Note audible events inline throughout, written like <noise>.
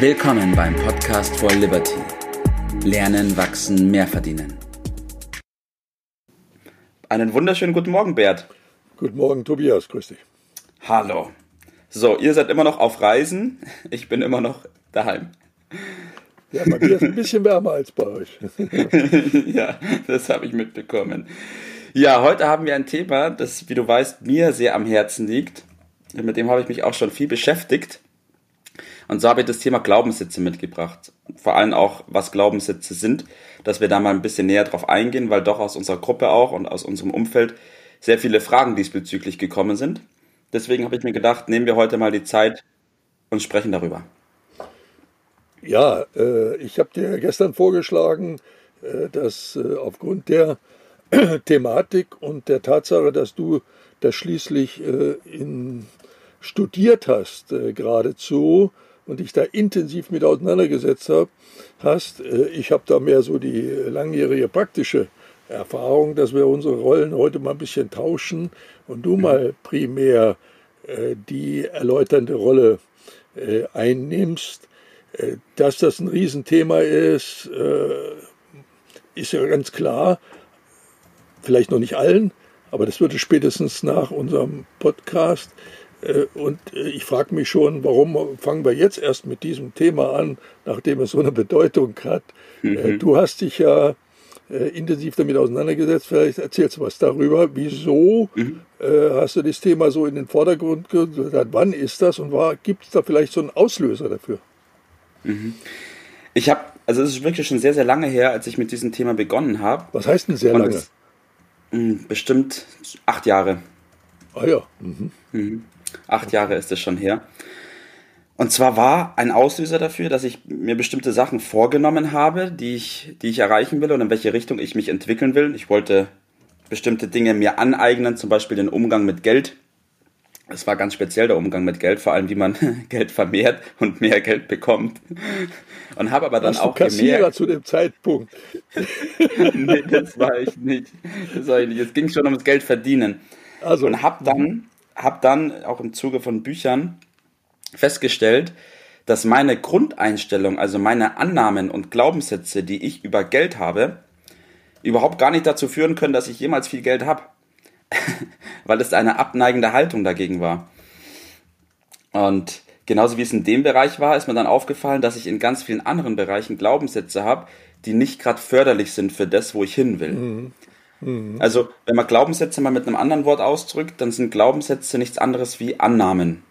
Willkommen beim Podcast for Liberty. Lernen, wachsen, mehr verdienen. Einen wunderschönen guten Morgen, Bert. Guten Morgen, Tobias. Grüß dich. Hallo. So, ihr seid immer noch auf Reisen. Ich bin immer noch daheim. Ja, bei mir ist ein bisschen wärmer als bei euch. <laughs> ja, das habe ich mitbekommen. Ja, heute haben wir ein Thema, das, wie du weißt, mir sehr am Herzen liegt. Mit dem habe ich mich auch schon viel beschäftigt. Und so habe ich das Thema Glaubenssätze mitgebracht. Vor allem auch, was Glaubenssätze sind, dass wir da mal ein bisschen näher drauf eingehen, weil doch aus unserer Gruppe auch und aus unserem Umfeld sehr viele Fragen diesbezüglich gekommen sind. Deswegen habe ich mir gedacht, nehmen wir heute mal die Zeit und sprechen darüber. Ja, äh, ich habe dir gestern vorgeschlagen, äh, dass äh, aufgrund der <clears throat> Thematik und der Tatsache, dass du das schließlich in, studiert hast, geradezu, und dich da intensiv mit auseinandergesetzt hast, äh, ich habe da mehr so die langjährige praktische Erfahrung, dass wir unsere Rollen heute mal ein bisschen tauschen und du mal primär die erläuternde Rolle einnimmst. Dass das ein Riesenthema ist, ist ja ganz klar vielleicht noch nicht allen, aber das würde spätestens nach unserem Podcast. Äh, und äh, ich frage mich schon, warum fangen wir jetzt erst mit diesem Thema an, nachdem es so eine Bedeutung hat. Äh, mhm. Du hast dich ja intensiv damit auseinandergesetzt. Vielleicht erzählst du was darüber. Wieso mhm. hast du das Thema so in den Vordergrund gestellt? Wann ist das und gibt es da vielleicht so einen Auslöser dafür? Mhm. Ich habe, also es ist wirklich schon sehr, sehr lange her, als ich mit diesem Thema begonnen habe. Was heißt denn sehr lange? Hm, bestimmt acht Jahre. Ah ja. Mhm. Mhm. Acht Jahre ist es schon her. Und zwar war ein Auslöser dafür, dass ich mir bestimmte Sachen vorgenommen habe, die ich, die ich erreichen will und in welche Richtung ich mich entwickeln will. Ich wollte bestimmte Dinge mir aneignen, zum Beispiel den Umgang mit Geld. Es war ganz speziell der Umgang mit Geld, vor allem wie man <laughs> Geld vermehrt und mehr Geld bekommt. Und habe aber dann Warst auch du Kassierer gemerkt, zu dem Zeitpunkt. <laughs> nee, das war ich nicht. Das war ich nicht. Es ging schon ums Geld verdienen. Also. Und habe dann, hab dann auch im Zuge von Büchern festgestellt, dass meine Grundeinstellung, also meine Annahmen und Glaubenssätze, die ich über Geld habe, überhaupt gar nicht dazu führen können, dass ich jemals viel Geld habe. <laughs> weil es eine abneigende Haltung dagegen war. Und genauso wie es in dem Bereich war, ist mir dann aufgefallen, dass ich in ganz vielen anderen Bereichen Glaubenssätze habe, die nicht gerade förderlich sind für das, wo ich hin will. Mhm. Mhm. Also, wenn man Glaubenssätze mal mit einem anderen Wort ausdrückt, dann sind Glaubenssätze nichts anderes wie Annahmen.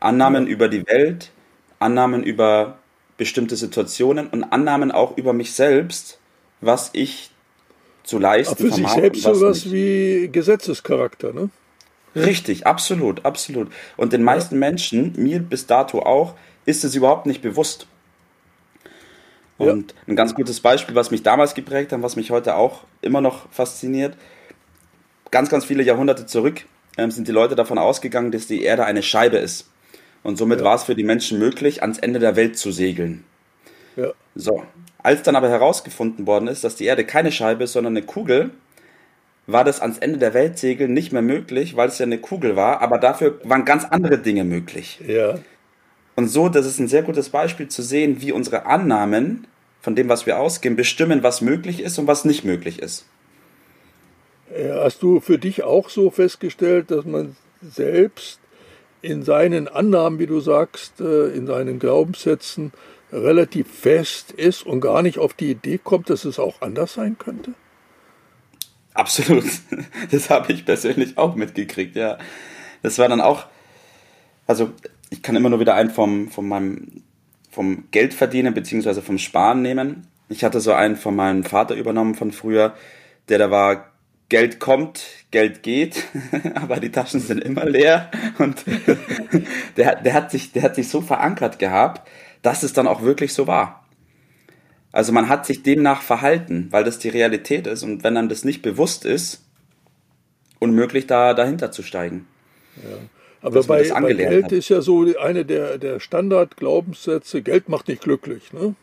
Annahmen mhm. über die Welt, Annahmen über bestimmte Situationen und Annahmen auch über mich selbst, was ich zu leisten. Für sich selbst sowas nicht. wie Gesetzescharakter, ne? Richtig, absolut, absolut. Und den meisten. Menschen, mir bis dato auch, ist es überhaupt nicht bewusst. Und ja. ein ganz gutes Beispiel, was mich damals geprägt hat, was mich heute auch immer noch fasziniert, ganz, ganz viele Jahrhunderte zurück ähm, sind die Leute davon ausgegangen, dass die Erde eine Scheibe ist. Und somit ja. war es für die Menschen möglich, ans Ende der Welt zu segeln. Ja. So, als dann aber herausgefunden worden ist, dass die Erde keine Scheibe ist, sondern eine Kugel, war das ans Ende der Welt segeln nicht mehr möglich, weil es ja eine Kugel war, aber dafür waren ganz andere Dinge möglich. Ja. Und so, das ist ein sehr gutes Beispiel zu sehen, wie unsere Annahmen von dem, was wir ausgehen, bestimmen, was möglich ist und was nicht möglich ist. Hast du für dich auch so festgestellt, dass man selbst in seinen Annahmen, wie du sagst, äh, in seinen Glaubenssätzen relativ fest ist und gar nicht auf die Idee kommt, dass es auch anders sein könnte? Absolut. <laughs> Das habe ich persönlich auch mitgekriegt, ja. Das war dann auch, also ich kann immer nur wieder einen vom, vom meinem, vom Geld verdienen beziehungsweise vom Sparen nehmen. Ich hatte so einen von meinem Vater übernommen von früher, der da war, Geld kommt, Geld geht, <laughs> aber die Taschen sind immer leer und <laughs> der, der, hat sich, der hat sich so verankert gehabt, dass es dann auch wirklich so war. Also man hat sich demnach verhalten, weil das die Realität ist und wenn einem das nicht bewusst ist, unmöglich da dahinter zu steigen. Ja. Aber bei, bei, Geld hat. ist ja so eine der, der Standard-Glaubenssätze, Geld macht nicht glücklich. Ne?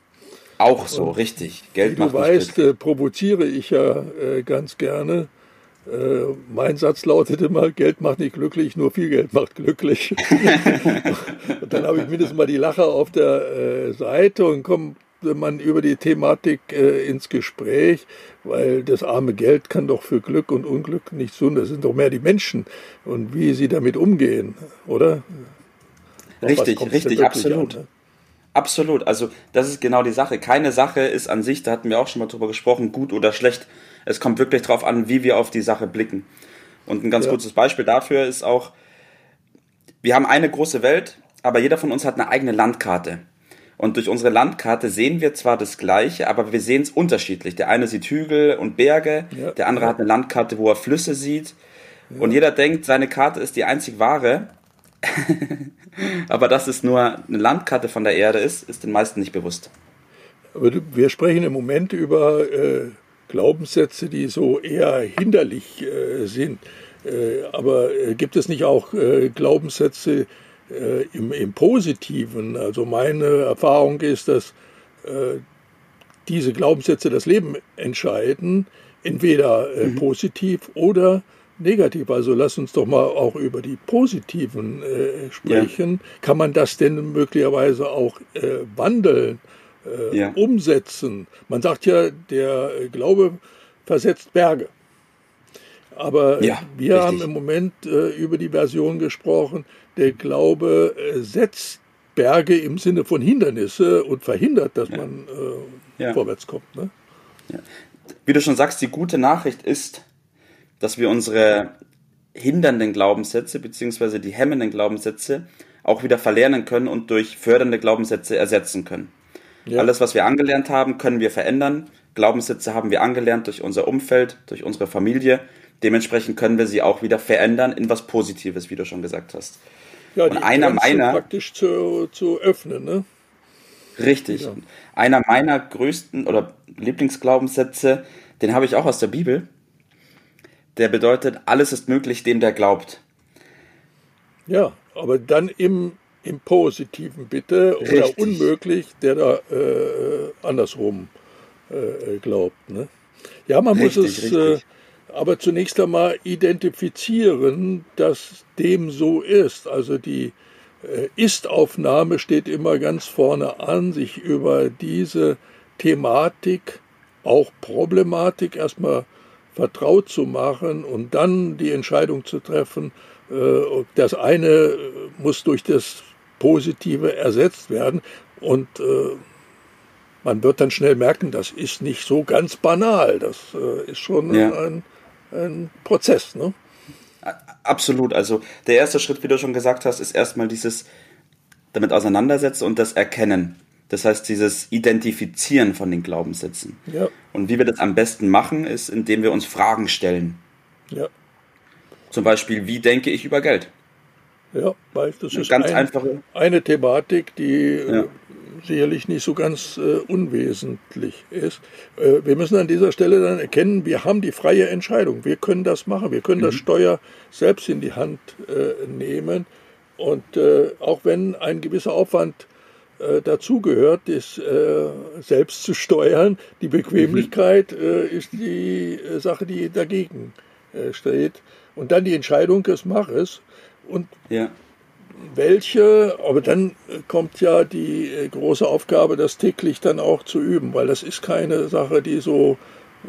Auch so, und richtig. Geld wie macht du weißt, äh, provoziere ich ja äh, ganz gerne Äh, mein Satz lautet immer, Geld macht nicht glücklich, nur viel Geld macht glücklich. <laughs> und dann habe ich mindestens mal die Lacher auf der äh, Seite und man über die Thematik äh, ins Gespräch, weil das arme Geld kann doch für Glück und Unglück nichts tun. Das sind doch mehr die Menschen und wie sie damit umgehen, oder? Richtig, richtig, absolut. An, ne? Absolut. Also das ist genau die Sache. Keine Sache ist an sich, da hatten wir auch schon mal drüber gesprochen, gut oder schlecht. Es kommt wirklich darauf an, wie wir auf die Sache blicken. Und ein ganz ja. kurzes Beispiel dafür ist auch, wir haben eine große Welt, aber jeder von uns hat eine eigene Landkarte. Und durch unsere Landkarte sehen wir zwar das Gleiche, aber wir sehen es unterschiedlich. Der eine sieht Hügel und Berge, ja. der andere hat eine Landkarte, wo er Flüsse sieht. Ja. Und jeder denkt, seine Karte ist die einzig wahre. <laughs> aber dass es nur eine Landkarte von der Erde ist, ist den meisten nicht bewusst. Aber wir sprechen im Moment über äh, Glaubenssätze, die so eher hinderlich äh, sind. Äh, aber äh, gibt es nicht auch äh, Glaubenssätze äh, im, im, Positiven? Also meine Erfahrung ist, dass diese Glaubenssätze das Leben entscheiden, entweder mhm. positiv oder negativ. Also lass uns doch mal auch über die positiven äh, sprechen. Ja. Kann man das denn möglicherweise auch äh, wandeln? äh, ja. umsetzen. Man sagt ja, der Glaube versetzt Berge. Aber ja, wir richtig. haben im Moment äh, über die Version gesprochen, der Glaube äh, setzt Berge im Sinne von Hindernisse und verhindert, dass ja. man äh, ja. vorwärts kommt. Ne? Wie du schon sagst, die gute Nachricht ist, dass wir unsere hindernden Glaubenssätze bzw. die hemmenden Glaubenssätze auch wieder verlernen können und durch fördernde Glaubenssätze ersetzen können. Alles, was wir angelernt haben, können wir verändern. Glaubenssätze haben wir angelernt durch unser Umfeld, durch unsere Familie. Dementsprechend können wir sie auch wieder verändern in was Positives, wie du schon gesagt hast. Ja, Und einer meiner praktisch zu, zu öffnen, ne? Richtig. Ja. Einer meiner größten oder Lieblingsglaubenssätze, den habe ich auch aus der Bibel. Der bedeutet, alles ist möglich dem, der glaubt. Ja, aber dann im im Positiven bitte Richtig. oder unmöglich, der da äh, andersrum äh, glaubt. Ne? Ja, man richtig, muss es äh, aber zunächst einmal identifizieren, dass dem so ist. Also die äh, Ist-Aufnahme steht immer ganz vorne an, sich über diese Thematik, auch Problematik erstmal vertraut zu machen und dann die Entscheidung zu treffen, äh, das eine muss durch das Positive ersetzt werden. Und äh, man wird dann schnell merken, das ist nicht so ganz banal. Das äh, ist schon ja. ein, ein, Prozess. Ne? Absolut. Also der erste Schritt, wie du schon gesagt hast, ist erstmal dieses damit auseinandersetzen und das Erkennen. Das heißt, dieses Identifizieren von den Glaubenssätzen. Ja. Und wie wir das am besten machen, ist, indem wir uns Fragen stellen. Ja. Zum Beispiel, wie denke ich über Geld? Ja, weil das ist ganz ein, einfache. eine Thematik, die ja. Sicherlich nicht so ganz äh, unwesentlich ist. Äh, wir müssen an dieser Stelle dann erkennen, wir haben die freie Entscheidung. Wir können das machen. Wir können mhm. das Steuer selbst in die Hand äh, nehmen. Und äh, auch wenn ein gewisser Aufwand äh, dazugehört, ist selbst zu steuern, die Bequemlichkeit mhm. ist die Sache, die dagegen steht. Und dann die Entscheidung des Machers und ja. Welche, aber dann kommt ja die äh, große Aufgabe, das täglich dann auch zu üben, weil das ist keine Sache, die so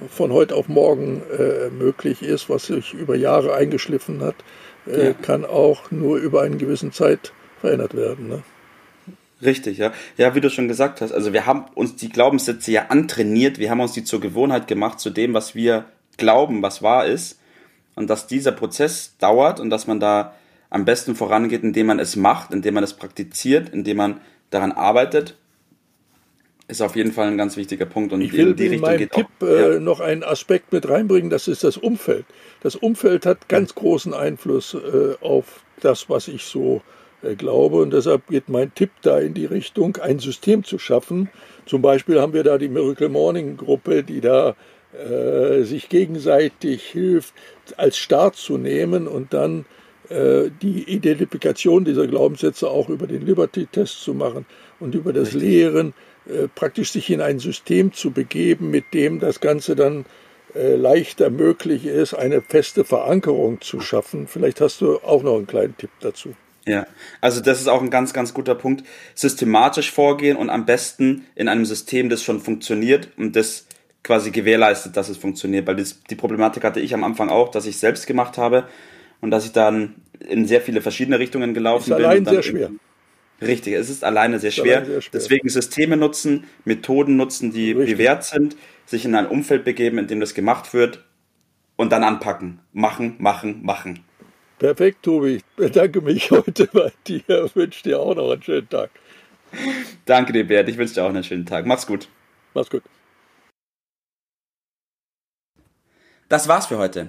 von heute auf morgen äh, möglich ist, was sich über Jahre eingeschliffen hat, äh, ja. kann auch nur über einen gewissen Zeit verändert werden. Ne? Richtig, ja. Ja, wie du schon gesagt hast, also wir haben uns die Glaubenssätze ja antrainiert, wir haben uns die zur Gewohnheit gemacht, zu dem, was wir glauben, was wahr ist. Und dass dieser Prozess dauert und dass man da am besten vorangeht, indem man es macht, indem man es praktiziert, indem man daran arbeitet, ist auf jeden Fall ein ganz wichtiger Punkt. Und ich will in die Richtung in geht Tipp auch, äh, ja. noch einen Aspekt mit reinbringen, das ist das Umfeld. Das Umfeld hat ganz großen Einfluss äh, auf das, was ich so äh, glaube. Und deshalb geht mein Tipp da in die Richtung, ein System zu schaffen. Zum Beispiel haben wir da die Miracle Morning Gruppe, die da äh, sich gegenseitig hilft, als Start zu nehmen und dann äh, die Identifikation dieser Glaubenssätze auch über den Liberty-Test zu machen und über das Richtig. Lehren, äh, praktisch sich in ein System zu begeben, mit dem das Ganze dann äh, leichter möglich ist, eine feste Verankerung zu schaffen. Vielleicht hast du auch noch einen kleinen Tipp dazu. Ja, also das ist auch ein ganz, ganz guter Punkt. Systematisch vorgehen und am besten in einem System, das schon funktioniert und das quasi gewährleistet, dass es funktioniert. Weil das, die Problematik hatte ich am Anfang auch, dass ich selbst gemacht habe und dass ich dann in sehr viele verschiedene Richtungen gelaufen ist bin. Allein sehr schwer. Richtig, es ist alleine sehr, schwer. Sehr schwer. Deswegen Systeme nutzen, Methoden nutzen, die Richtig. bewährt sind, sich in ein Umfeld begeben, in dem das gemacht wird und dann anpacken. Machen, machen, machen. Perfekt, Tobi. Ich bedanke mich <laughs> heute bei dir. Wünsche dir auch noch einen schönen Tag. Danke dir, Bert. Ich wünsche dir auch einen schönen Tag. Mach's gut. Mach's gut. Das war's für heute.